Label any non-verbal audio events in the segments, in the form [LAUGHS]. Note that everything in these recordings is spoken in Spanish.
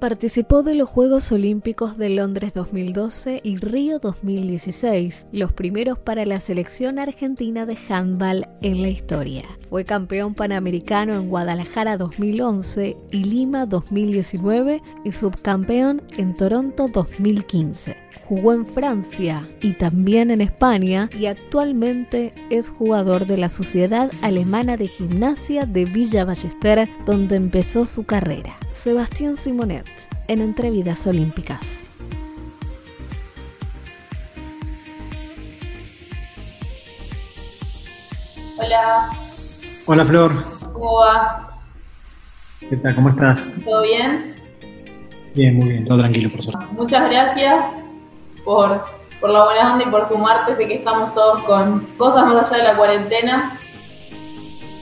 Participó de los Juegos Olímpicos de Londres 2012 y Río 2016, los primeros para la selección argentina de handball en la historia. Fue campeón panamericano en Guadalajara 2011 y Lima 2019 y subcampeón en Toronto 2015. Jugó en Francia y también en España y actualmente es jugador de la Sociedad Alemana de Gimnasia de Villa Ballester, donde empezó su carrera. Sebastián Simonet en Entrevidas Olímpicas. Hola. Hola Flor. ¿Cómo va? ¿Qué tal? ¿Cómo estás? ¿Todo bien? Bien, muy bien, todo tranquilo, por suerte. Muchas gracias por, por la buena onda y por sumarte. Sé que estamos todos con cosas más allá de la cuarentena.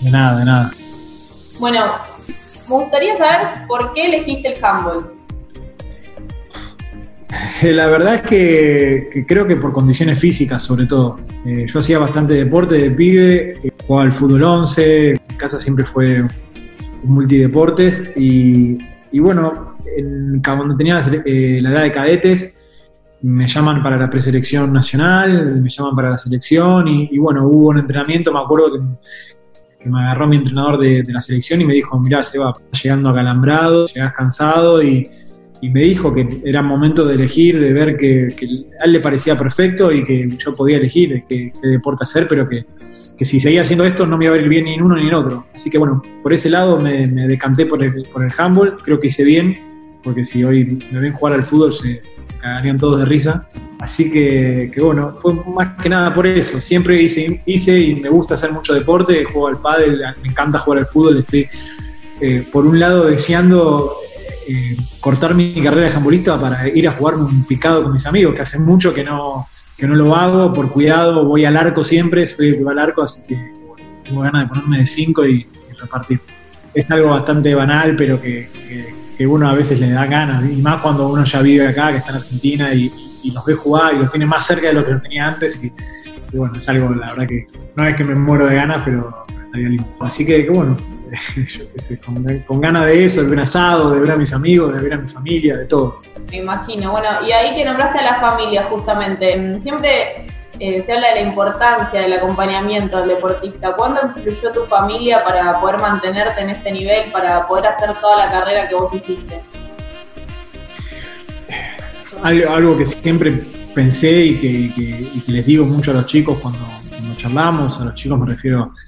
De nada, de nada. Bueno, me gustaría saber por qué elegiste el handball. [LAUGHS] La verdad es que, creo que por condiciones físicas, sobre todo. Eh, yo hacía bastante deporte de pibe, eh, jugaba al fútbol 11, mi casa siempre fue multideportes y, bueno, cuando tenía eh, la, edad de cadetes, me llaman para la preselección nacional, me llaman para la selección y, y, bueno, hubo un entrenamiento, me acuerdo que, que me agarró mi entrenador de, la selección y me dijo, mirá, se va llegando acalambrado, llegás cansado y, me dijo que era momento de elegir, de ver que, a él le parecía perfecto y que yo podía elegir qué, deporte hacer, pero que, si seguía haciendo esto no me iba a ir bien ni en uno ni en otro. Así que bueno, por ese lado me, decanté por el, por el handball, creo que hice bien, porque si hoy me ven jugar al fútbol se, se cagarían todos de risa. Así que, bueno, fue más que nada por eso. Siempre hice, hice y me gusta hacer mucho deporte, juego al pádel, me encanta jugar al fútbol. Estoy, eh, por un lado, deseando eh, cortar mi carrera de jambolista para ir a jugar un picado con mis amigos, que hace mucho que no, que no lo hago, por cuidado, voy al arco siempre, soy el que va al arco, así que tengo ganas de ponerme de cinco y, repartir. Es algo bastante banal, pero que, que, uno a veces le da ganas, y más cuando uno ya vive acá, que está en Argentina y y los ve jugar y los tiene más cerca de lo que los tenía antes. Y, bueno, es algo, la verdad que no es que me muero de ganas, pero, Así que, bueno, [LAUGHS] yo qué sé, con, ganas de eso, de ver asado, de ver a mis amigos, de ver a mi familia, de todo. Me imagino. Bueno, y ahí que nombraste a la familia, justamente. Siempre eh, se habla de la importancia del acompañamiento al deportista. ¿Cuándo influyó tu familia para poder mantenerte en este nivel, para poder hacer toda la carrera que vos hiciste? algo, que siempre pensé y que, les digo mucho a los chicos cuando, charlamos, a los chicos me refiero a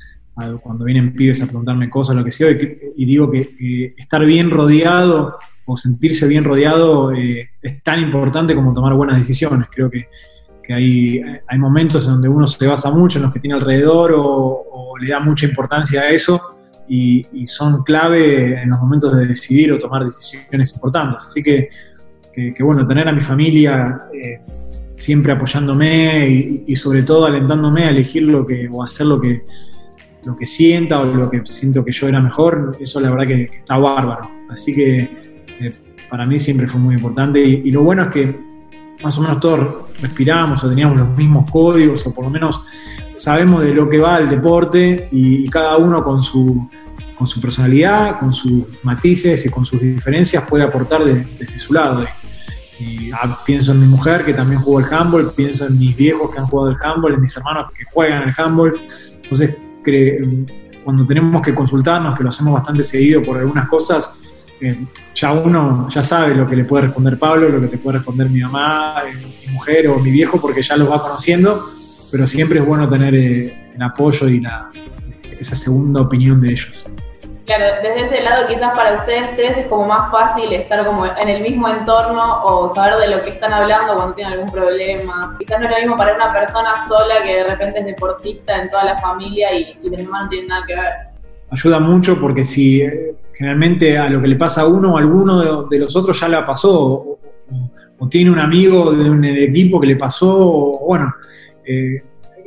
cuando vienen pibes a preguntarme cosas, lo que sea, y, digo que estar bien rodeado o sentirse bien rodeado eh, es tan importante como tomar buenas decisiones. Creo que, hay, hay, momentos en donde uno se basa mucho en los que tiene alrededor o, le da mucha importancia a eso y, y, son clave en los momentos de decidir o tomar decisiones importantes. Así que que, bueno, tener a mi familia eh, siempre apoyándome y, sobre todo alentándome a elegir lo que, o hacer lo que, lo que sienta o lo que siento que yo era mejor, eso la verdad que, está bárbaro. Así que eh, para mí siempre fue muy importante y, lo bueno es que más o menos todos respiramos o teníamos los mismos códigos o por lo menos sabemos de lo que va el deporte y, cada uno con su, con su personalidad, con sus matices y con sus diferencias puede aportar desde su lado. Ah, pienso en mi mujer que también jugó el handball, pienso en mis viejos que han jugado el handball, en mis hermanos que juegan el handball. Entonces, cuando tenemos que consultarnos, que lo hacemos bastante seguido por algunas cosas, eh, ya uno ya sabe lo que le puede responder Pablo, lo que le puede responder mi mamá, eh, mi mujer o mi viejo, porque ya los va conociendo, pero siempre es bueno tener eh, el apoyo y la, esa segunda opinión de ellos. Claro, desde ese lado quizás para ustedes tres es como más fácil estar como en el mismo entorno o saber de lo que están hablando cuando tienen algún problema. Quizás no es lo mismo para una persona sola que de repente es deportista en toda la familia y, y de no tiene nada que ver. Ayuda mucho porque si eh, generalmente a lo que le pasa a uno a alguno de, los otros ya le pasó o, tiene un amigo de un equipo que le pasó, o, bueno, eh,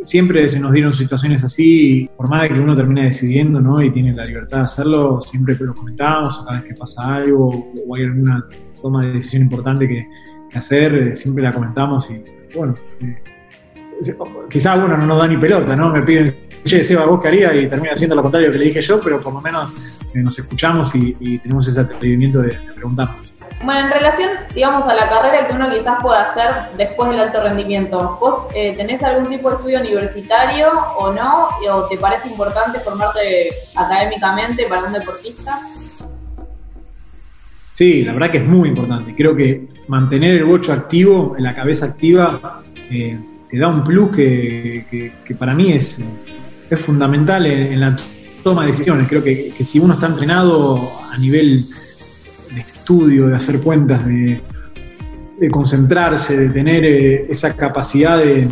siempre se nos dieron situaciones así, por más de que uno termine decidiendo, ¿no? Y tiene la libertad de hacerlo, siempre lo comentamos, cada vez que pasa algo o hay alguna toma de decisión importante que, hacer, eh, siempre la comentamos y bueno, eh, quizás uno no nos da ni pelota, ¿no? Me piden, che, Seba, ¿vos qué harías? Y termina haciendo lo contrario que le dije yo, pero por lo menos eh, nos escuchamos y, tenemos ese atrevimiento de, preguntarnos. Bueno, en relación, digamos, a la carrera que uno quizás pueda hacer después del alto rendimiento, ¿vos eh, tenés algún tipo de estudio universitario o no? ¿O te parece importante formarte académicamente para un deportista? Sí, la verdad que es muy importante. Creo que mantener el bocho activo, la cabeza activa, eh, te da un plus que, para mí es, es fundamental en, la toma de decisiones. Creo que, que si uno está entrenado a nivel estudio, de hacer cuentas, de, concentrarse, de tener eh, esa capacidad de,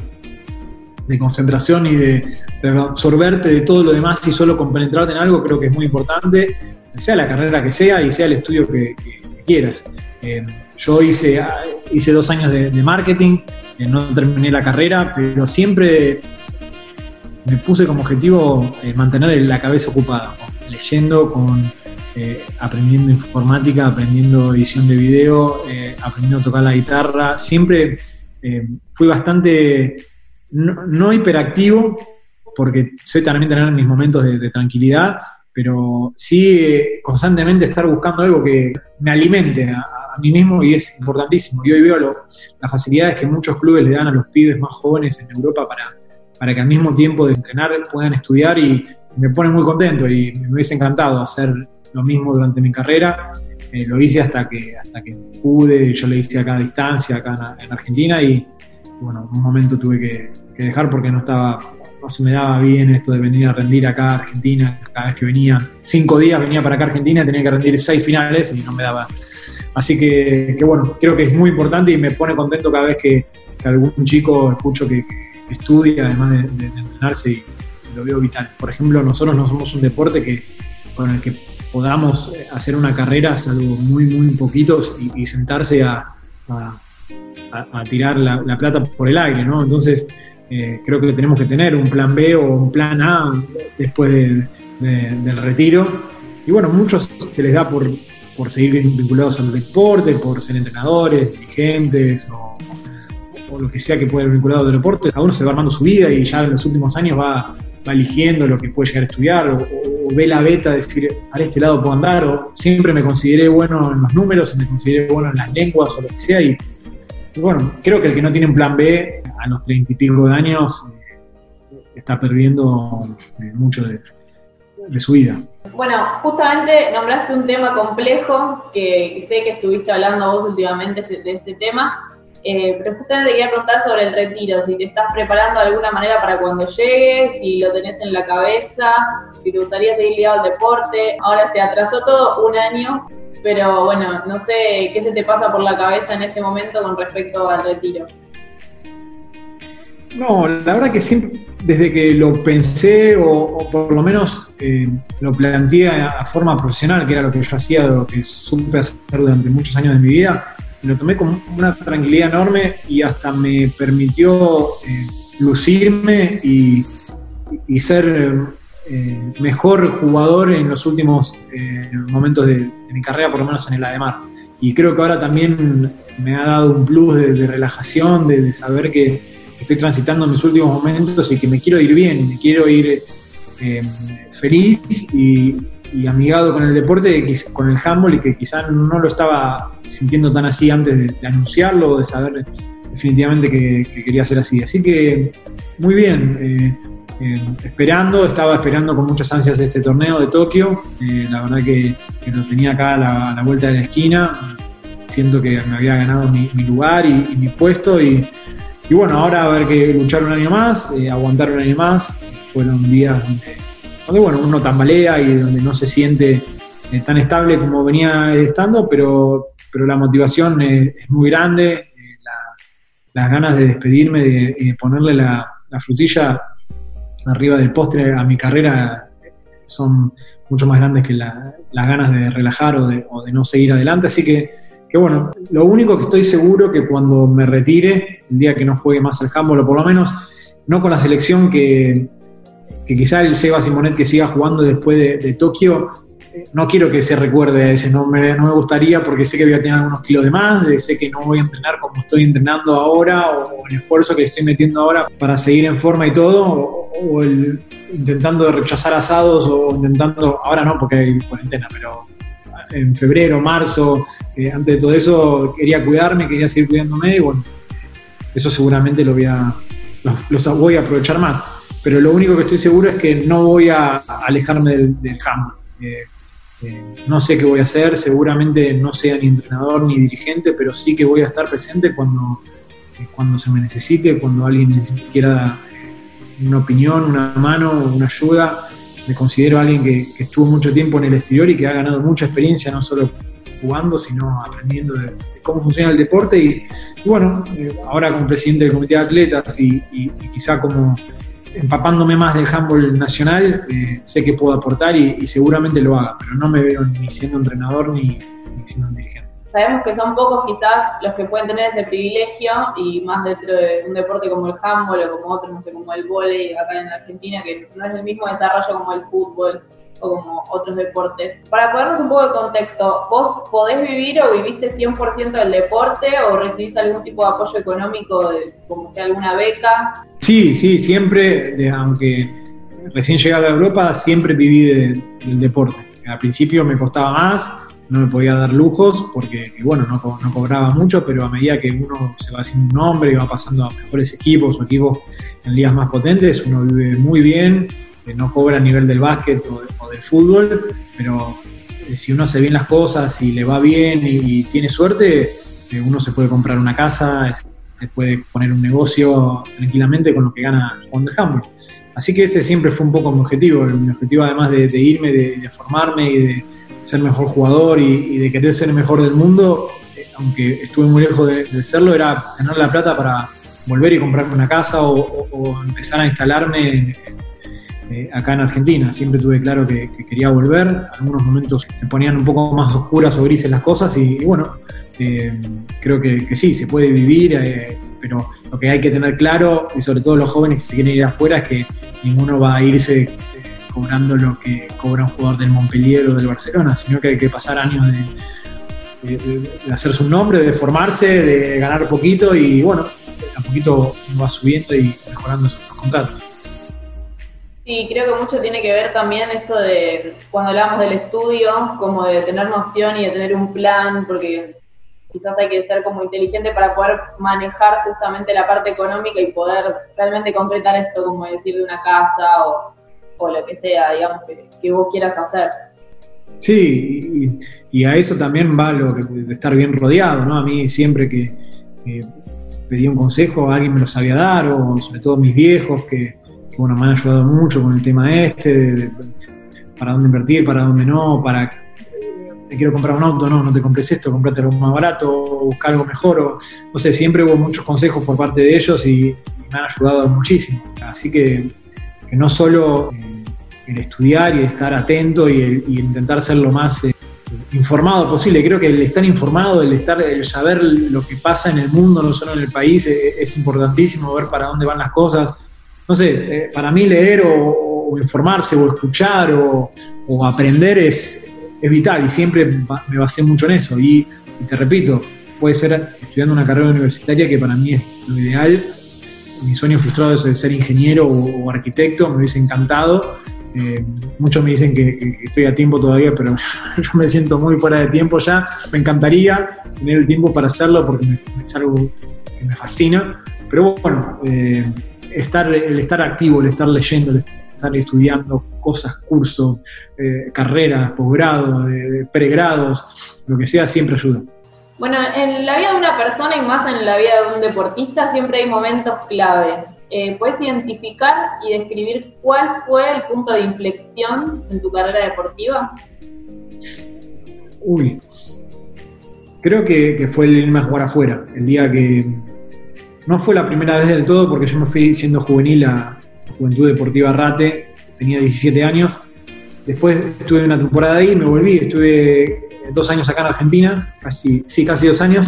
concentración y de, absorberte de todo lo demás y solo compenetrarte en algo, creo que es muy importante, sea la carrera que sea y sea el estudio que, quieras. Eh, yo hice, hice dos años de, marketing, eh, no terminé la carrera, pero siempre me puse como objetivo mantener la cabeza ocupada, leyendo, con eh, aprendiendo informática, aprendiendo edición de video, eh, aprendiendo a tocar la guitarra. Siempre eh, fui bastante, no, hiperactivo, porque sé también tener mis momentos de, tranquilidad, pero sí constantemente estar buscando algo que me alimente a, mí mismo y es importantísimo. Y hoy veo las facilidades que muchos clubes le dan a los pibes más jóvenes en Europa para, para que al mismo tiempo de entrenar puedan estudiar y me pone muy contento y me hubiese encantado hacer lo mismo durante mi carrera. Eh, lo hice hasta que, hasta que pude, yo le hice acá a distancia, acá en, Argentina, y bueno, en un momento tuve que, dejar porque no estaba, no se me daba bien esto de venir a rendir acá a Argentina, cada vez que venía, cinco días venía para acá a Argentina, tenía que rendir seis finales y no me daba. Así que, bueno, creo que es muy importante y me pone contento cada vez que, algún chico escucho que, estudia, además de, de entrenarse, y lo veo vital. Por ejemplo, nosotros no somos un deporte que con el que podamos hacer una carrera, salvo muy, muy poquitos, y, sentarse a, tirar la, plata por el aire, ¿no? Entonces, eh, creo que tenemos que tener un plan B o un plan A después del retiro. Y bueno, muchos se les da por, por seguir vinculados al deporte, por ser entrenadores, dirigentes o, lo que sea que pueda ir vinculado al deporte. Cada uno se va armando su vida y ya en los últimos años va va eligiendo lo que puede llegar a estudiar o, ve la beta, decir, a este lado puedo andar, o siempre me consideré bueno en los números, me consideré bueno en las lenguas o lo que sea, y, bueno, creo que el que no tiene un plan B a los treinta y pico de años eh, está perdiendo eh, mucho de, su vida. Bueno, justamente nombraste un tema complejo que sé que estuviste hablando vos últimamente de este tema, eh, pero justamente te quería preguntar sobre el retiro, si te estás preparando de alguna manera para cuando llegues, si lo tenés en la cabeza, si te gustaría seguir ligado al deporte. Ahora se atrasó todo un año, pero bueno, no sé qué se te pasa por la cabeza en este momento con respecto al retiro. No, la verdad que siempre, desde que lo pensé, o, por lo menos eh, lo planteé a, forma profesional, que era lo que yo hacía, lo que supe hacer durante muchos años de mi vida, lo tomé con una tranquilidad enorme y hasta me permitió eh, lucirme y, ser eh, mejor jugador en los últimos eh, momentos de, mi carrera, por lo menos en el Ademar. Y creo que ahora también me ha dado un plus de, relajación, de, saber que estoy transitando mis últimos momentos y que me quiero ir bien, me quiero ir feliz y, y amigado con el deporte, con el handball y que quizás no lo estaba sintiendo tan así antes de, anunciarlo o de saber definitivamente que, quería ser así. Así que muy bien, eh, eh, esperando, estaba esperando con muchas ansias este torneo de Tokio, eh, la verdad que, lo tenía acá a la, vuelta de la esquina, siento que me había ganado mi, lugar y, mi puesto y, y, bueno, ahora a ver que luchar un año más, aguantar un año más, fueron días donde donde bueno, uno tambalea y donde no se siente eh, tan estable como venía estando, pero, pero la motivación es, muy grande, eh, las ganas de despedirme de, ponerle la, frutilla arriba del postre a mi carrera son mucho más grandes que las ganas de relajar o de, no seguir adelante. Así que, que, bueno, lo único que estoy seguro que cuando me retire, el día que no juegue más al handball, o por lo menos no con la selección que, que quizá el Seba Simonet que siga jugando después de, Tokio, eh, no quiero que se recuerde ese nombre, no me gustaría porque sé que voy a tener algunos kilos de más, sé que no voy a entrenar como estoy entrenando ahora o, el esfuerzo que estoy metiendo ahora para seguir en forma y todo, o, el, intentando rechazar asados o intentando, ahora no porque hay cuarentena, pero en febrero, marzo, eh, antes de todo eso, quería cuidarme, quería seguir cuidándome y bueno, eso seguramente lo voy a, los, voy a aprovechar más. Pero lo único que estoy seguro es que no voy a, alejarme del, del eh, eh, no sé qué voy a hacer, seguramente no sea ni entrenador ni dirigente, pero sí que voy a estar presente cuando, cuando se me necesite, cuando alguien quiera una opinión, una mano, una ayuda. Me considero alguien que, estuvo mucho tiempo en el exterior y que ha ganado mucha experiencia, no solo jugando, sino aprendiendo de, cómo funciona el deporte. Y, bueno, eh, ahora como presidente del comité de atletas y, quizá como empapándome más del handball nacional, eh, sé que puedo aportar y, seguramente lo haga, pero no me veo ni siendo entrenador ni, siendo dirigente. Sabemos que son pocos quizás los que pueden tener ese privilegio y más dentro de un deporte como el handball o como otros, no sé, como el vóley acá en Argentina, que no es el mismo desarrollo como el fútbol o como otros deportes. Para ponernos un poco de contexto, ¿vos podés vivir o viviste 100% del deporte o recibís algún tipo de apoyo económico, como sea alguna beca? Sí, sí, siempre, aunque recién llegado a Europa, siempre viví del deporte. Al principio me costaba más, no me podía dar lujos porque, bueno, no, cobraba mucho, pero a medida que uno se va haciendo un nombre y va pasando a mejores equipos o equipos en ligas más potentes, uno vive muy bien, no cobra a nivel del básquet o, del fútbol, pero eh, si uno hace bien las cosas y le va bien y, tiene suerte, eh, uno se puede comprar una casa, se puede poner un negocio tranquilamente con lo que gana Juan de handball. Así que ese siempre fue un poco mi objetivo, mi objetivo además de, irme, de formarme y de ser mejor jugador y, de querer ser el mejor del mundo, eh, aunque estuve muy lejos de, serlo, era tener la plata para volver y comprarme una casa o, empezar a instalarme eh, acá en Argentina. Siempre tuve claro que, quería volver. Algunos momentos se ponían un poco más oscuras o grises las cosas y, bueno, eh, creo que, sí, se puede vivir, pero lo que hay que tener claro, y sobre todo los jóvenes que se quieren ir afuera, es que ninguno va a irse cobrando lo que cobra un jugador del Montpellier o del Barcelona, sino que hay que pasar años de, hacerse un nombre, de formarse, de ganar poquito y bueno, a poquito va subiendo y mejorando esos contratos. Sí, creo que mucho tiene que ver también esto de cuando hablamos del estudio, como de tener noción y de tener un plan, porque quizás hay que ser como inteligente para poder manejar justamente la parte económica y poder realmente concretar esto, como decir, de una casa o lo que sea, digamos, que, vos quieras hacer. Sí, y, a eso también va lo de estar bien rodeado, ¿no? A mí siempre que pedí un consejo, alguien me lo sabía dar, o sobre todo mis viejos, que, bueno, me han ayudado mucho con el tema este, para dónde invertir, para dónde no, para te quiero comprar un auto, no, no te compres esto, comprate algo más barato, busca algo mejor, o no sé, siempre hubo muchos consejos por parte de ellos y me han ayudado muchísimo. Así que no solo eh, el estudiar y estar atento y, intentar ser lo más eh, informado posible. Creo que el estar informado, el estar, el saber lo que pasa en el mundo, no solo en el país, eh, es, importantísimo, ver para dónde van las cosas. No sé, para mí leer o, informarse o escuchar o, aprender es, vital y siempre me basé mucho en eso. Y, te repito, puede ser estudiando una carrera universitaria que para mí es lo ideal, mi sueño frustrado es ser ingeniero o, arquitecto, me hubiese encantado. Eh, muchos me dicen que, estoy a tiempo todavía, pero [LAUGHS] yo me siento muy fuera de tiempo ya. Me encantaría tener el tiempo para hacerlo porque es algo que me fascina. Pero bueno, eh, estar, el estar activo, el estar leyendo, el estar estudiando cosas, cursos, eh, carreras, posgrados, pregrados, lo que sea, siempre ayuda. Bueno, en la vida de una persona y más en la vida de un deportista siempre hay momentos clave. Eh, ¿Puedes identificar y describir cuál fue el punto de inflexión en tu carrera deportiva? Uy, creo que, fue el irme a jugar afuera, el día que no fue la primera vez del todo porque yo me fui siendo juvenil a Juventud Deportiva Rate, tenía 17 años. Después estuve una temporada ahí, me volví, estuve dos años acá en Argentina, casi, sí, casi dos años.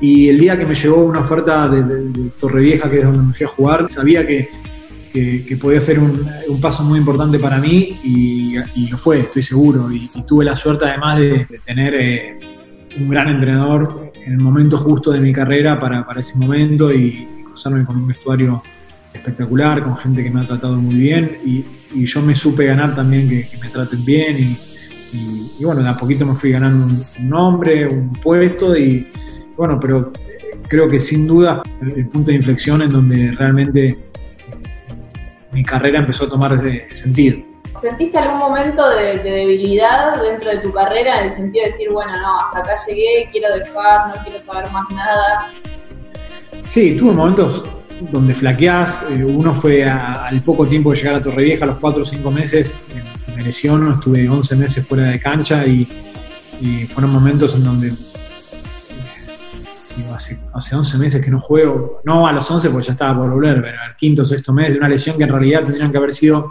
Y el día que me llegó una oferta de, de, Torrevieja, que es donde me fui a jugar, sabía que, que, podía ser un, paso muy importante para mí y, lo fue, estoy seguro. Y, tuve la suerte además de, tener eh, un gran entrenador en el momento justo de mi carrera para, para ese momento y, cruzarme con un vestuario espectacular, con gente que me ha tratado muy bien y, yo me supe ganar también que, me traten bien y bueno, de a poquito me fui ganando un, nombre, un puesto y bueno, pero creo que sin duda el, punto de inflexión en donde realmente eh, mi carrera empezó a tomar sentido. ¿Sentiste algún momento de, debilidad dentro de tu carrera en el sentido de decir, bueno, no, hasta acá llegué, quiero dejar, no quiero saber más nada? Sí, tuve momentos donde flaqueás. Eh, uno fue al poco tiempo de llegar a Torrevieja, a los 4 o 5 meses, me lesiono, estuve 11 meses fuera de cancha y, fueron momentos en donde hace, hace 11 meses que no juego, no a los 11 porque ya estaba por volver, pero al quinto o sexto mes de una lesión que en realidad tendrían que haber sido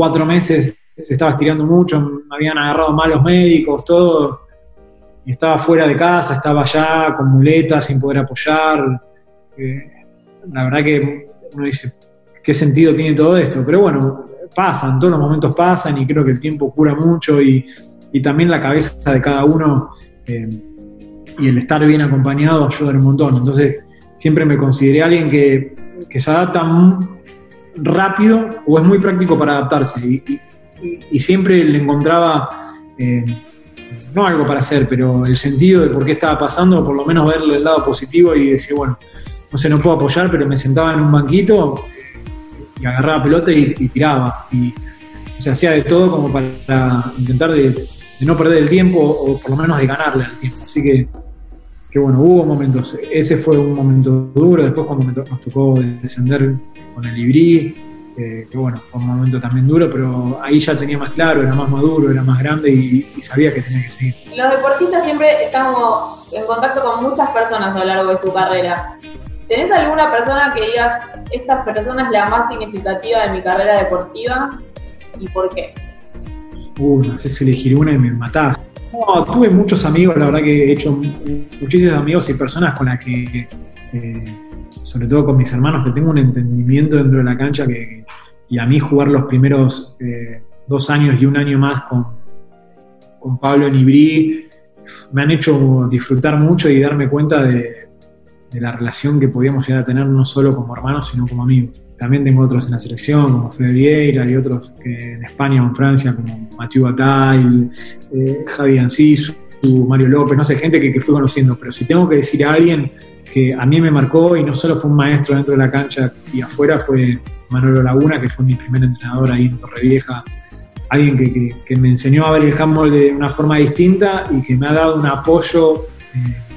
cuatro meses, se estaba estirando mucho, me habían agarrado mal los médicos, todo, estaba fuera de casa, estaba allá con muletas, sin poder apoyar. Eh, la verdad que uno dice, ¿qué sentido tiene todo esto? Pero bueno, pasan, todos los momentos pasan y creo que el tiempo cura mucho y, también la cabeza de cada uno eh, y el estar bien acompañado ayuda un montón. Entonces, siempre me consideré alguien que, se adapta rápido o es muy práctico para adaptarse y, siempre le encontraba... Eh, no algo para hacer, pero el sentido de por qué estaba pasando, por lo menos verle el lado positivo y decir, bueno, no sé, no puedo apoyar, pero me sentaba en un banquito y agarraba pelota y, tiraba. Y se hacía de todo como para intentar de, no perder el tiempo o por lo menos de ganarle al tiempo. Así que, que bueno, hubo momentos. Ese fue un momento duro. Después cuando nos tocó descender con el Ibrí, que bueno, fue un momento también duro, pero ahí ya tenía más claro, era más maduro, era más grande y, y sabía que tenía que seguir. Los deportistas siempre están en contacto con muchas personas a lo largo de su carrera. ¿Tenés alguna persona que digas, esta persona es la más significativa de mi carrera deportiva y por qué? Uh, no sé si elegir una y me matás. No, tuve muchos amigos, la verdad que he hecho muchísimos amigos y personas con las que, eh, sobre todo con mis hermanos, que tengo un entendimiento dentro de la cancha que, y a mí jugar los primeros eh, dos años y un año más con, con Pablo en Ibrí me han hecho disfrutar mucho y darme cuenta de, de la relación que podíamos llegar a tener no solo como hermanos, sino como amigos. También tengo otros en la selección, como Fede Vieira, y otros que en España o en Francia, como Mathieu Bataille, eh, Javi Ancisu, Mario López, no sé, gente que, que fui conociendo. Pero si tengo que decir a alguien que a mí me marcó y no solo fue un maestro dentro de la cancha y afuera, fue Manuel Laguna, que fue mi primer entrenador ahí en Torrevieja. Alguien que, que, me enseñó a ver el handball de una forma distinta y que me ha dado un apoyo. Eh,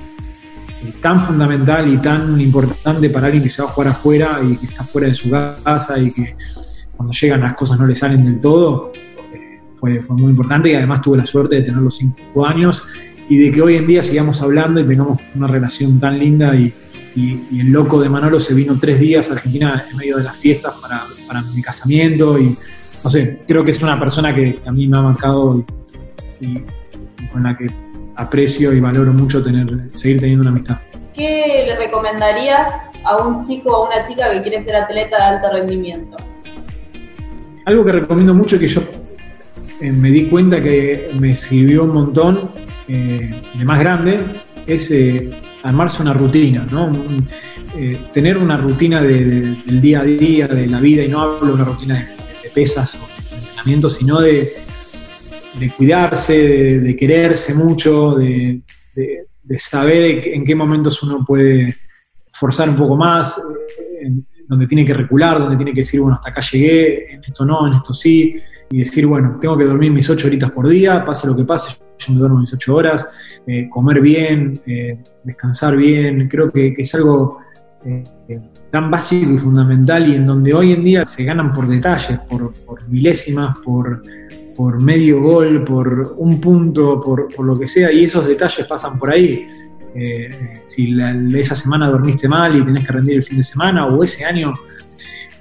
tan fundamental y tan importante para alguien que se va a jugar afuera y que está fuera de su casa y que cuando llegan las cosas no le salen del todo, eh, fue, muy importante y además tuve la suerte de tener los cinco años y de que hoy en día sigamos hablando y tengamos una relación tan linda y, el loco de Manolo se vino tres días a Argentina en medio de las fiestas para, para mi casamiento y no sé, creo que es una persona que a mí me ha marcado y con la que aprecio y valoro mucho tener, seguir teniendo una amistad. ¿Qué le recomendarías a un chico o a una chica que quiere ser atleta de alto rendimiento? Algo que recomiendo mucho y que yo eh, me di cuenta que me sirvió un montón eh, de más grande es eh, armarse una rutina, ¿no? tener una rutina del día a día, de la vida, y no hablo de una rutina de, pesas o de entrenamiento, sino de, de cuidarse, de, quererse mucho, de, saber en qué momentos uno puede forzar un poco más, donde tiene que recular, donde tiene que decir, bueno, hasta acá llegué, en esto no, en esto sí, y decir, bueno, tengo que dormir mis ocho horitas por día, pase lo que pase, yo me duermo mis ocho horas, eh, comer bien, eh, descansar bien, creo que, es algo eh, tan básico y fundamental y en donde hoy en día se ganan por detalles, por milésimas, por por medio gol, por un punto, por, lo que sea, y esos detalles pasan por ahí. Eh, si esa semana dormiste mal y tenés que rendir el fin de semana, o ese año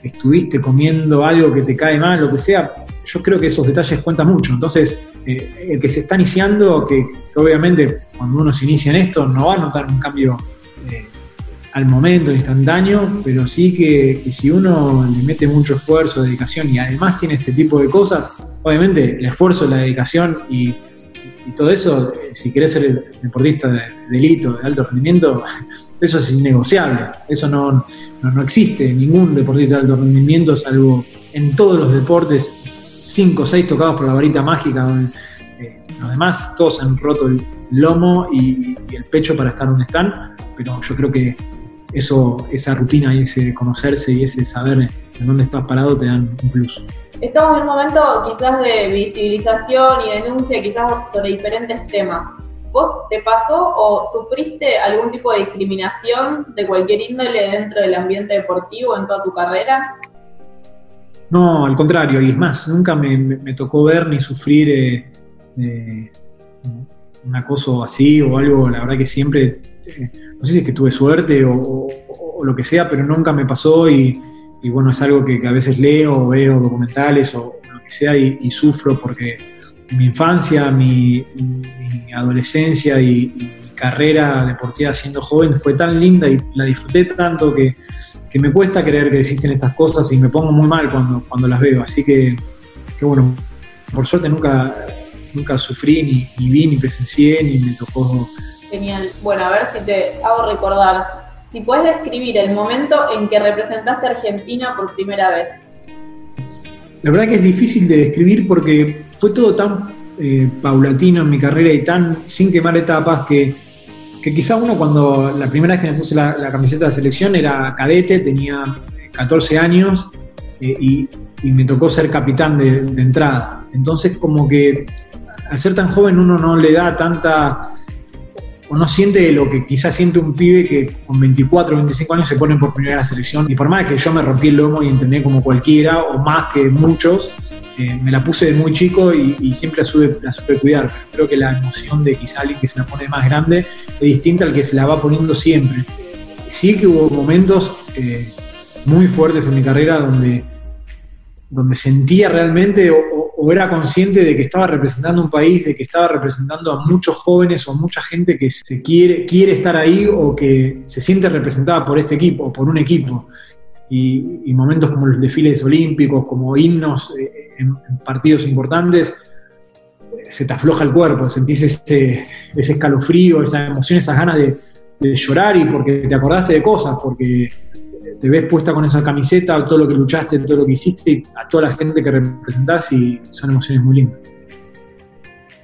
estuviste comiendo algo que te cae mal, lo que sea, yo creo que esos detalles cuentan mucho. Entonces, eh, el que se está iniciando, que, obviamente cuando uno se inicia en esto no va a notar un cambio eh, al momento, instantáneo, pero sí que, si uno le mete mucho esfuerzo, dedicación y además tiene este tipo de cosas, obviamente el esfuerzo, la dedicación y, todo eso, eh, si querés ser deportista de, delito, de alto rendimiento, [LAUGHS] eso es innegociable. Eso no, no, existe ningún deportista de alto rendimiento, salvo en todos los deportes, cinco o seis tocados por la varita mágica, Eh, los demás todos han roto el lomo y, el pecho para estar donde están, pero yo creo que eso, esa rutina y ese conocerse y ese saber en dónde estás parado te dan un plus. Estamos en un momento quizás de visibilización y denuncia quizás sobre diferentes temas. ¿Vos te pasó o sufriste algún tipo de discriminación de cualquier índole dentro del ambiente deportivo en toda tu carrera? No, al contrario, y es más, nunca me, tocó ver ni sufrir eh, eh, un acoso así o algo, la verdad que siempre, eh, no sé si es que tuve suerte o, lo que sea, pero nunca me pasó y, bueno, es algo que, a veces leo veo documentales o lo que sea y, sufro porque mi infancia, mi, adolescencia y, mi carrera deportiva siendo joven fue tan linda y la disfruté tanto que, me cuesta creer que existen estas cosas y me pongo muy mal cuando, cuando las veo. Así que, que bueno, por suerte nunca nunca sufrí, ni, ni vi, ni presencié, ni me tocó. Genial. Bueno, a ver si te hago recordar. Si puedes describir el momento en que representaste a Argentina por primera vez. La verdad que es difícil de describir porque fue todo tan eh, paulatino en mi carrera y tan sin quemar etapas que, que quizá uno cuando la primera vez que me puse la, camiseta de selección era cadete, tenía 14 años eh, y, me tocó ser capitán de, de, entrada. Entonces como que al ser tan joven uno no le da tanta, o no siente lo que quizás siente un pibe que con 24 o 25 años se pone por primera la selección. Y por más que yo me rompí el lomo y entrené como cualquiera, o más que muchos, eh, me la puse de muy chico y, siempre la supe, cuidar. Pero creo que la emoción de quizá alguien que se la pone más grande es distinta al que se la va poniendo siempre. Sí que hubo momentos eh, muy fuertes en mi carrera donde, donde sentía realmente o era consciente de que estaba representando un país, de que estaba representando a muchos jóvenes o mucha gente que se quiere, quiere estar ahí o que se siente representada por este equipo o por un equipo. Y, momentos como los desfiles olímpicos, como himnos eh, en, partidos importantes, se te afloja el cuerpo, sentís ese, ese escalofrío, esa emoción, esas ganas de, de llorar y porque te acordaste de cosas, porque te ves puesta con esa camiseta, todo lo que luchaste, todo lo que hiciste, y a toda la gente que representás y son emociones muy lindas.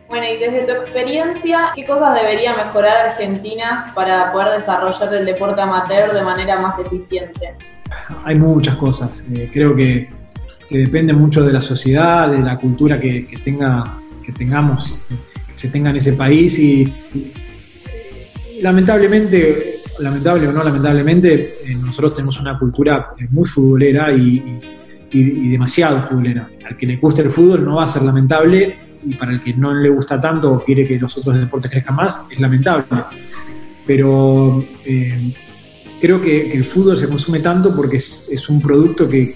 Bueno, y desde tu experiencia, ¿qué cosas debería mejorar Argentina para poder desarrollar el deporte amateur de manera más eficiente? Hay muchas cosas. Eh, creo que, depende mucho de la sociedad, de la cultura que, tenga, que tengamos, que se tenga en ese país y lamentablemente lamentable o no lamentablemente, eh, nosotros tenemos una cultura eh, muy futbolera y, demasiado futbolera. Al que le guste el fútbol no va a ser lamentable y para el que no le gusta tanto o quiere que los otros deportes crezcan más, es lamentable. Pero eh, creo que, el fútbol se consume tanto porque es, un producto que,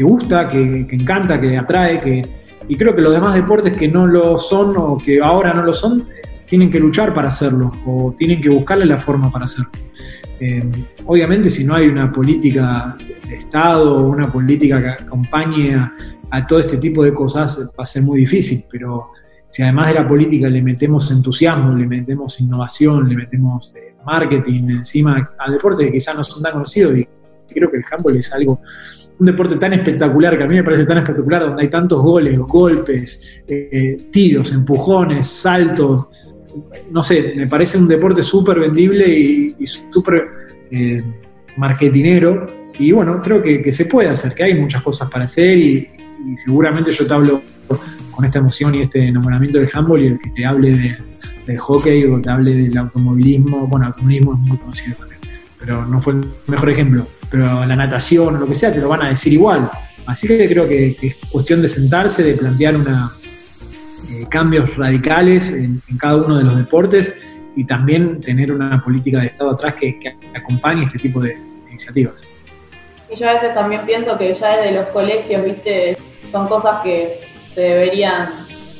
gusta, que, encanta, que atrae, que, y creo que los demás deportes que no lo son o que ahora no lo son, tienen que luchar para hacerlo o tienen que buscarle la forma para hacerlo. Eh, obviamente si no hay una política de Estado o una política que acompañe a, todo este tipo de cosas va a ser muy difícil, pero si además de la política le metemos entusiasmo, le metemos innovación, le metemos eh, marketing encima al deporte que quizás no son tan conocidos y creo que el handball es algo un deporte tan espectacular, que a mí me parece tan espectacular, donde hay tantos goles, golpes, eh, tiros, empujones, saltos, no sé, me parece un deporte súper vendible y, súper eh, marketinero. Y bueno, creo que, se puede hacer, que hay muchas cosas para hacer y, seguramente yo te hablo con esta emoción y este enamoramiento del handball y el que te hable del hockey o te hable del automovilismo. Bueno, automovilismo es muy conocido también, pero no fue el mejor ejemplo. Pero la natación o lo que sea te lo van a decir igual. Así que creo que es cuestión de sentarse, de plantear una, cambios radicales en, cada uno de los deportes y también tener una política de Estado atrás que, acompañe este tipo de, iniciativas. Y yo a veces también pienso que ya desde los colegios, viste, son cosas que se deberían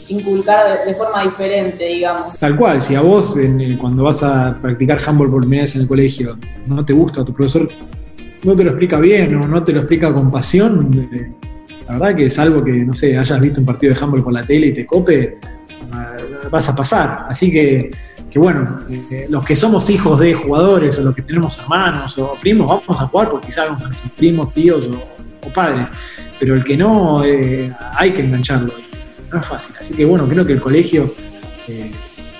inculcar de, forma diferente, digamos. Tal cual, si a vos cuando vas a practicar handball por primera vez en el colegio no te gusta, tu profesor no te lo explica bien o no te lo explica con pasión, eh, la verdad que salvo que, no sé, hayas visto un partido de handball por la tele y te cope, vas a pasar. Así que, que bueno, eh, los que somos hijos de jugadores o los que tenemos hermanos o primos, vamos a jugar porque quizás vamos a nuestros primos, tíos o, padres. Pero el que no, eh, hay que engancharlo. no es fácil. Así que bueno, creo que el colegio eh,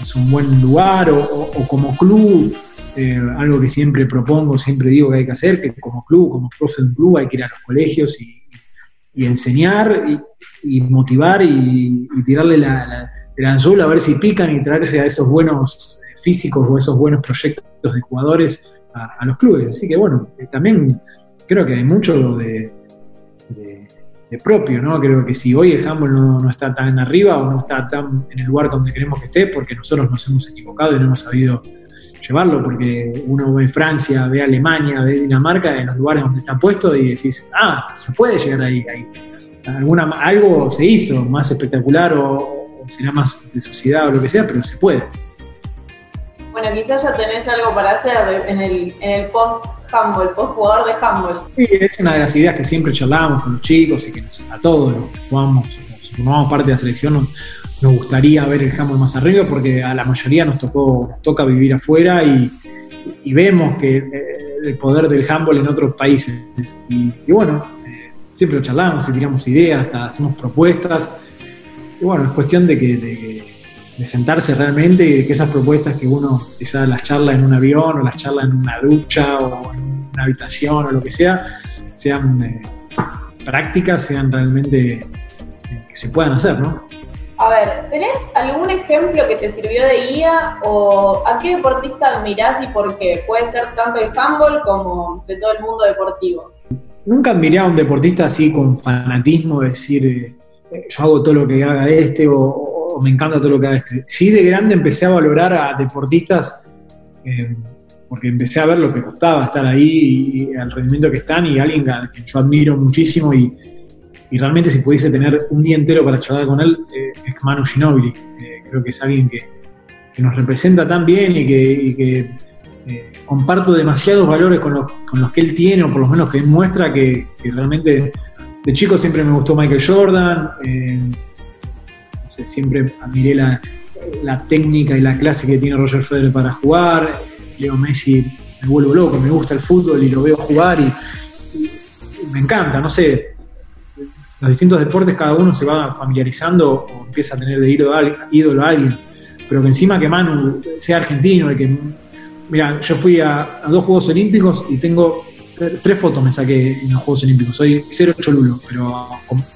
es un buen lugar o, como club, eh, algo que siempre propongo, siempre digo que hay que hacer, que como club, como profe de club hay que ir a los colegios y, enseñar y, motivar y, tirarle la, el anzuelo a ver si pican y traerse a esos buenos físicos o esos buenos proyectos de jugadores a, los clubes. Así que bueno, eh, también creo que hay mucho de, propio, ¿no? Creo que si hoy el handball no, está tan arriba o no está tan en el lugar donde queremos que esté, porque nosotros nos hemos equivocado y no hemos sabido llevarlo, porque uno ve Francia, ve Alemania, ve Dinamarca, en los lugares donde está puesto y decís, ah, se puede llegar ahí. ahí. Alguna, algo se hizo más espectacular o será más de sociedad o lo que sea, pero se puede. Bueno, quizás ya tenés algo para hacer en el, en el post handball, post jugador de handball. Sí, es una de las ideas que siempre charlábamos con los chicos y que a todos los que jugamos, formamos parte de la selección, nos, gustaría ver el handball más arriba porque a la mayoría nos tocó, nos toca vivir afuera y, vemos que eh, el poder del handball en otros países. Y, bueno, eh, siempre lo charlamos y tiramos ideas, hasta hacemos propuestas. Y bueno, es cuestión de que de sentarse realmente y que esas propuestas que uno quizás las charla en un avión o las charla en una ducha o en una habitación o lo que sea, sean eh, prácticas, sean realmente que se puedan hacer, ¿no? A ver, ¿tenés algún ejemplo que te sirvió de guía o a qué deportista admirás y por qué? Puede ser tanto el handball como de todo el mundo deportivo. Nunca admiré a un deportista así con fanatismo, decir, eh, yo hago todo lo que haga este o, me encanta todo lo que haga este. Sí, de grande empecé a valorar a deportistas, eh, porque empecé a ver lo que costaba estar ahí y, el rendimiento que están, y alguien que yo admiro muchísimo y, realmente si pudiese tener un día entero para charlar con él, eh, es Manu Ginobili. Eh, creo que es alguien que, nos representa tan bien y que, comparto demasiados valores con los, con los, que él tiene, o por lo menos que él muestra que, realmente de chico siempre me gustó Michael Jordan, siempre admiré la, técnica y la clase que tiene Roger Federer para jugar. Leo Messi me vuelvo loco, me gusta el fútbol y lo veo jugar y, me encanta, no sé. Los distintos deportes cada uno se va familiarizando o empieza a tener de ídolo a alguien, pero que encima que Manu sea argentino y que Mira, yo fui a, dos Juegos Olímpicos y tengo tres fotos me saqué en los Juegos Olímpicos. Soy cero cholulo, pero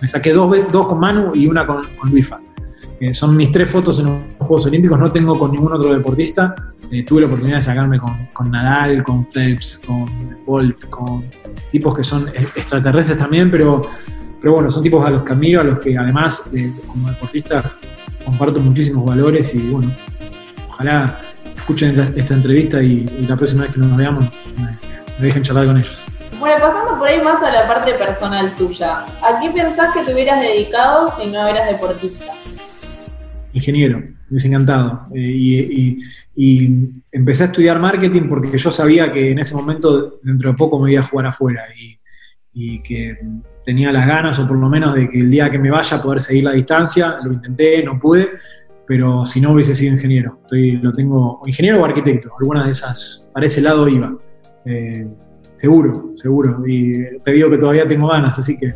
me saqué dos, dos con Manu y una con, con Luifa son mis tres fotos en los Juegos Olímpicos, no tengo con ningún otro deportista. Eh, tuve la oportunidad de sacarme con, Nadal, con Phelps, con Bolt, con tipos que son extraterrestres también, pero, pero bueno, son tipos a los que admiro, a los que además eh, como deportista comparto muchísimos valores y bueno, ojalá escuchen esta, entrevista y, la próxima vez que nos veamos me, dejen charlar con ellos. Bueno, pasando por ahí más a la parte personal tuya, ¿a qué pensás que te hubieras dedicado si no eras deportista? ingeniero, me hubiese encantado. Eh, y, empecé a estudiar marketing porque yo sabía que en ese momento, dentro de poco, me iba a jugar afuera y, que tenía las ganas, o por lo menos de que el día que me vaya poder seguir la distancia. Lo intenté, no pude, pero si no hubiese sido ingeniero. Estoy, lo tengo, ingeniero o arquitecto, alguna de esas, para ese lado iba. Eh, seguro, seguro. Y te digo que todavía tengo ganas, así que.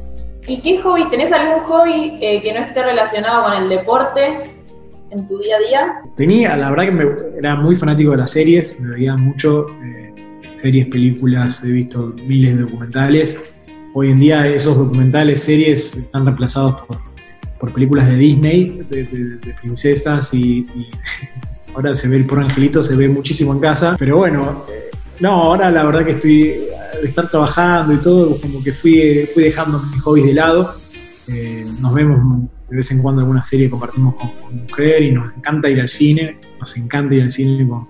¿Y qué hobby? ¿Tenés algún hobby eh, que no esté relacionado con el deporte? en tu día a día? Tenía, la verdad que me, era muy fanático de las series, me veía mucho eh, series, películas, he visto miles de documentales. Hoy en día esos documentales, series están reemplazados por, películas de Disney, de, princesas y, [LAUGHS] ahora se ve el por angelito, se ve muchísimo en casa, pero bueno, eh, no, ahora la verdad que estoy de estar trabajando y todo, como que fui, fui dejando mis hobbies de lado. Eh, nos vemos de vez en cuando alguna serie compartimos con, mujer y nos encanta ir al cine, nos encanta ir al cine con,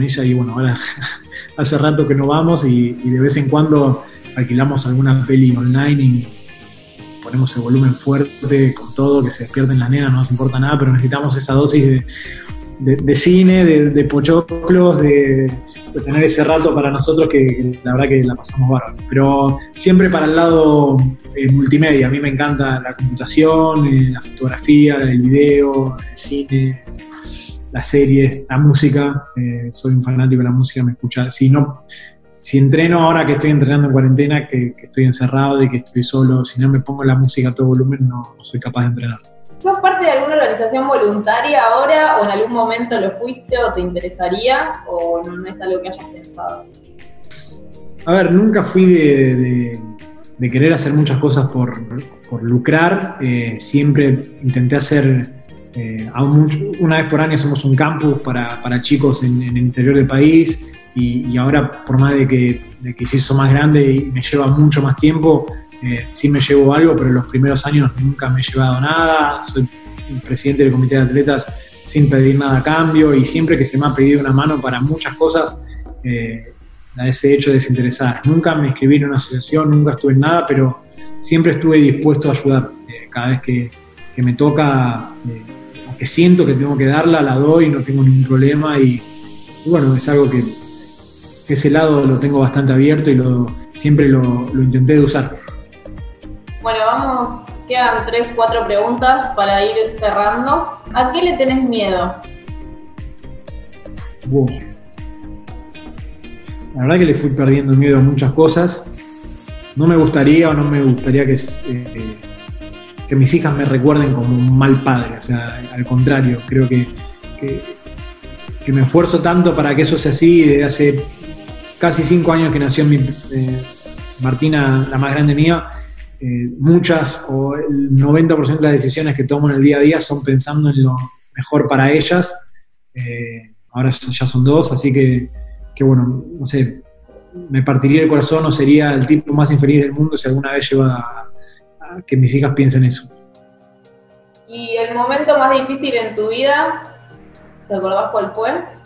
ella y bueno, ahora [LAUGHS] hace rato que no vamos y, de vez en cuando alquilamos alguna peli online y ponemos el volumen fuerte con todo, que se despierten las nenas, no nos importa nada, pero necesitamos esa dosis de, cine, de, de pochoclos, de, tener ese rato para nosotros que, la verdad que la pasamos bárbaro. Pero siempre para el lado eh, multimedia, a mí me encanta la computación, eh, la fotografía, el video, el cine, las series, la música. Eh, soy un fanático de la música, me escucha. Si no, si entreno ahora que estoy entrenando en cuarentena, que, estoy encerrado y que estoy solo, si no me pongo la música a todo volumen, no, soy capaz de entrenar. ¿Sos parte de alguna organización voluntaria ahora o en algún momento lo fuiste o te interesaría o no, es algo que hayas pensado? A ver, nunca fui de, querer hacer muchas cosas por, lucrar. Eh, siempre intenté hacer, eh, una vez por año hacemos un campus para, chicos en, el interior del país y, ahora por más de que, de que se hizo más grande y me lleva mucho más tiempo, eh, sí me llevo algo, pero en los primeros años nunca me he llevado nada. Soy presidente del comité de atletas sin pedir nada a cambio y siempre que se me ha pedido una mano para muchas cosas, eh, ese hecho desinteresar. Nunca me inscribí en una asociación, nunca estuve en nada, pero siempre estuve dispuesto a ayudar. Eh, cada vez que, me toca, eh, que siento que tengo que darla, la doy, no tengo ningún problema y, bueno, es algo que, ese lado lo tengo bastante abierto y lo, siempre lo, lo intenté de usar. Bueno, vamos, quedan tres, cuatro preguntas para ir cerrando. ¿A qué le tenés miedo? La verdad que le fui perdiendo miedo a muchas cosas. No me gustaría o no me gustaría que, eh, que mis hijas me recuerden como un mal padre. O sea, al contrario, creo que, que, me esfuerzo tanto para que eso sea así. Desde hace casi cinco años que nació mi, eh, Martina, la más grande mía, eh, muchas o el 90% de las decisiones que tomo en el día a día son pensando en lo mejor para ellas. Eh, ahora ya son dos, así que, bueno, no sé, me partiría el corazón o sería el tipo más infeliz del mundo si alguna vez lleva a, que mis hijas piensen eso. ¿Y el momento más difícil en tu vida, te acordás cuál fue?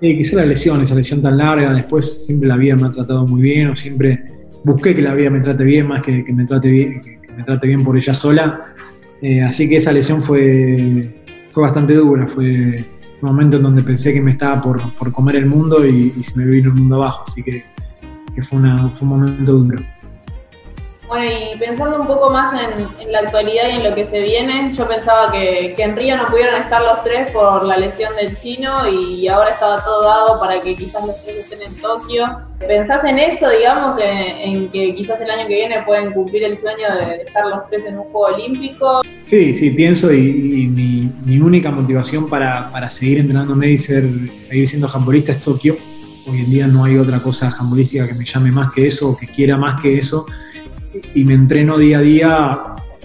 Eh, quizá la lesión, esa lesión tan larga, después siempre la vida me ha tratado muy bien o siempre busqué que la vida me trate bien más que, que me, trate bien, me trate bien por ella sola. Eh, así que esa lesión fue, fue bastante dura, fue un momento en donde pensé que me estaba por, por comer el mundo y, se me vino el mundo abajo, así que, que fue, una, fue un momento duro. Bueno, y pensando un poco más en, la actualidad y en lo que se viene, yo pensaba que, en Río no pudieron estar los tres por la lesión del chino y ahora estaba todo dado para que quizás los tres estén en Tokio. ¿Pensás en eso, digamos, en, que quizás el año que viene pueden cumplir el sueño de estar los tres en un Juego Olímpico? Sí, sí, pienso y, mi, única motivación para, seguir entrenándome y ser, seguir siendo jambolista es Tokio. Hoy en día no hay otra cosa jambolística que me llame más que eso o que quiera más que eso y me entreno día a día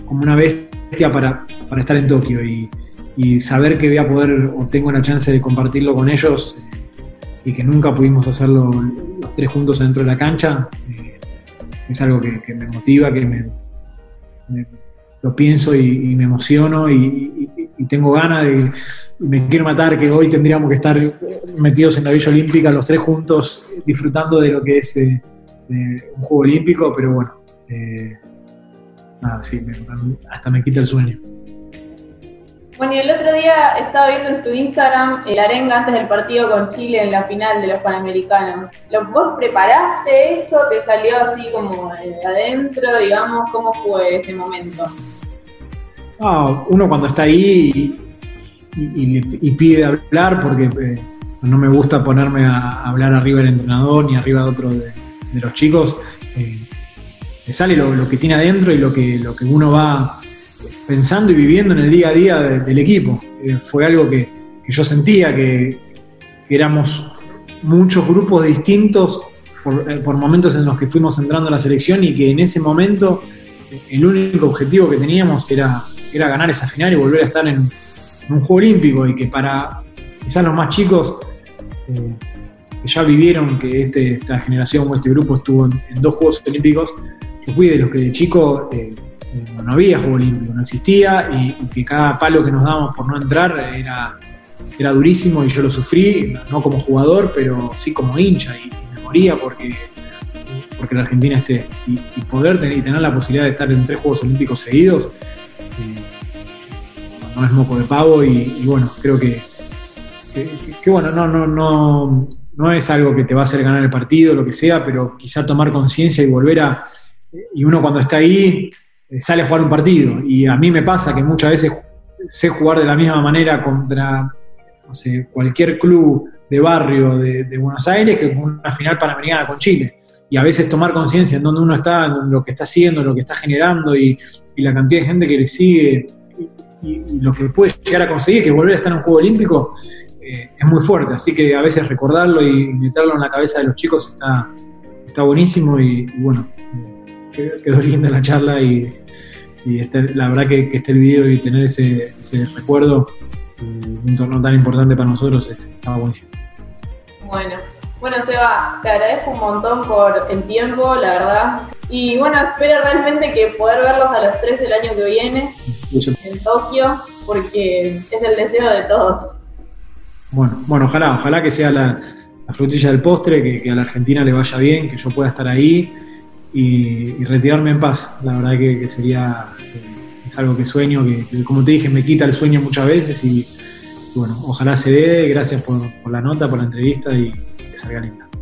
como una bestia para, para estar en Tokio. Y, y, saber que voy a poder o tengo la chance de compartirlo con ellos eh, y que nunca pudimos hacerlo los tres juntos dentro de la cancha, eh, es algo que, me motiva, que me, lo pienso y, me emociono y, tengo ganas de, me quiero matar que hoy tendríamos que estar metidos en la Villa Olímpica los tres juntos disfrutando de lo que es eh, un Juego Olímpico, pero bueno, eh, nada, sí, hasta me quita el sueño. Bueno, y el otro día estaba viendo en tu Instagram el arenga antes del partido con Chile en la final de los Panamericanos. ¿Vos preparaste eso? ¿Te salió así como adentro? Digamos, ¿cómo fue ese momento? uno cuando está ahí y, pide hablar, porque eh, no me gusta ponerme a hablar arriba del entrenador ni arriba de otro de, los chicos. Le sale lo, que tiene adentro y lo que, lo que uno va pensando y viviendo en el día a día del equipo. Eh, fue algo que, yo sentía, que, éramos muchos grupos distintos eh, por, momentos en los que fuimos entrando a la selección y que en ese momento eh, el único objetivo que teníamos era, era ganar esa final y volver a estar en, un Juego Olímpico y que para quizás los más chicos que ya vivieron que este, esta generación o este grupo estuvo en dos Juegos Olímpicos, yo fui de los que de chico eh, no había juego olímpico, no existía, y, que cada palo que nos dábamos por no entrar era, era durísimo y yo lo sufrí, no como jugador, pero sí como hincha, y, me moría porque, porque la Argentina esté. Y, poder tener, y tener la posibilidad de estar en tres Juegos Olímpicos seguidos, eh, no es moco de pavo, y, bueno, creo que, que, bueno, no, no, no, no es algo que te va a hacer ganar el partido, lo que sea, pero quizá tomar conciencia y volver a y uno cuando está ahí eh, sale a jugar un partido. Y a mí me pasa que muchas veces sé jugar de la misma manera contra no sé, cualquier club de barrio de, Buenos Aires que una final panamericana con Chile. Y a veces tomar conciencia en dónde uno está, en lo que está haciendo, lo que está generando y, la cantidad de gente que le sigue y, lo que puede llegar a conseguir, que volver a estar en un Juego Olímpico, eh, es muy fuerte. Así que a veces recordarlo y meterlo en la cabeza de los chicos está, está buenísimo y, bueno, quedó linda la charla y, este, la verdad que, este video y tener ese, recuerdo de un torneo tan importante para nosotros estaba buenísimo. Bueno, bueno Seba, te agradezco un montón por el tiempo, la verdad. Y bueno, espero realmente que poder verlos a los tres el año que viene en Tokio, porque es el deseo de todos. Bueno, bueno, ojalá, ojalá que sea la, frutilla del postre, que, a la Argentina le vaya bien, que yo pueda estar ahí y, retirarme en paz. La verdad que, sería eh, es algo que sueño, que, como te dije me quita el sueño muchas veces y, bueno, ojalá se dé. Gracias por, por la nota, por la entrevista y que salga linda.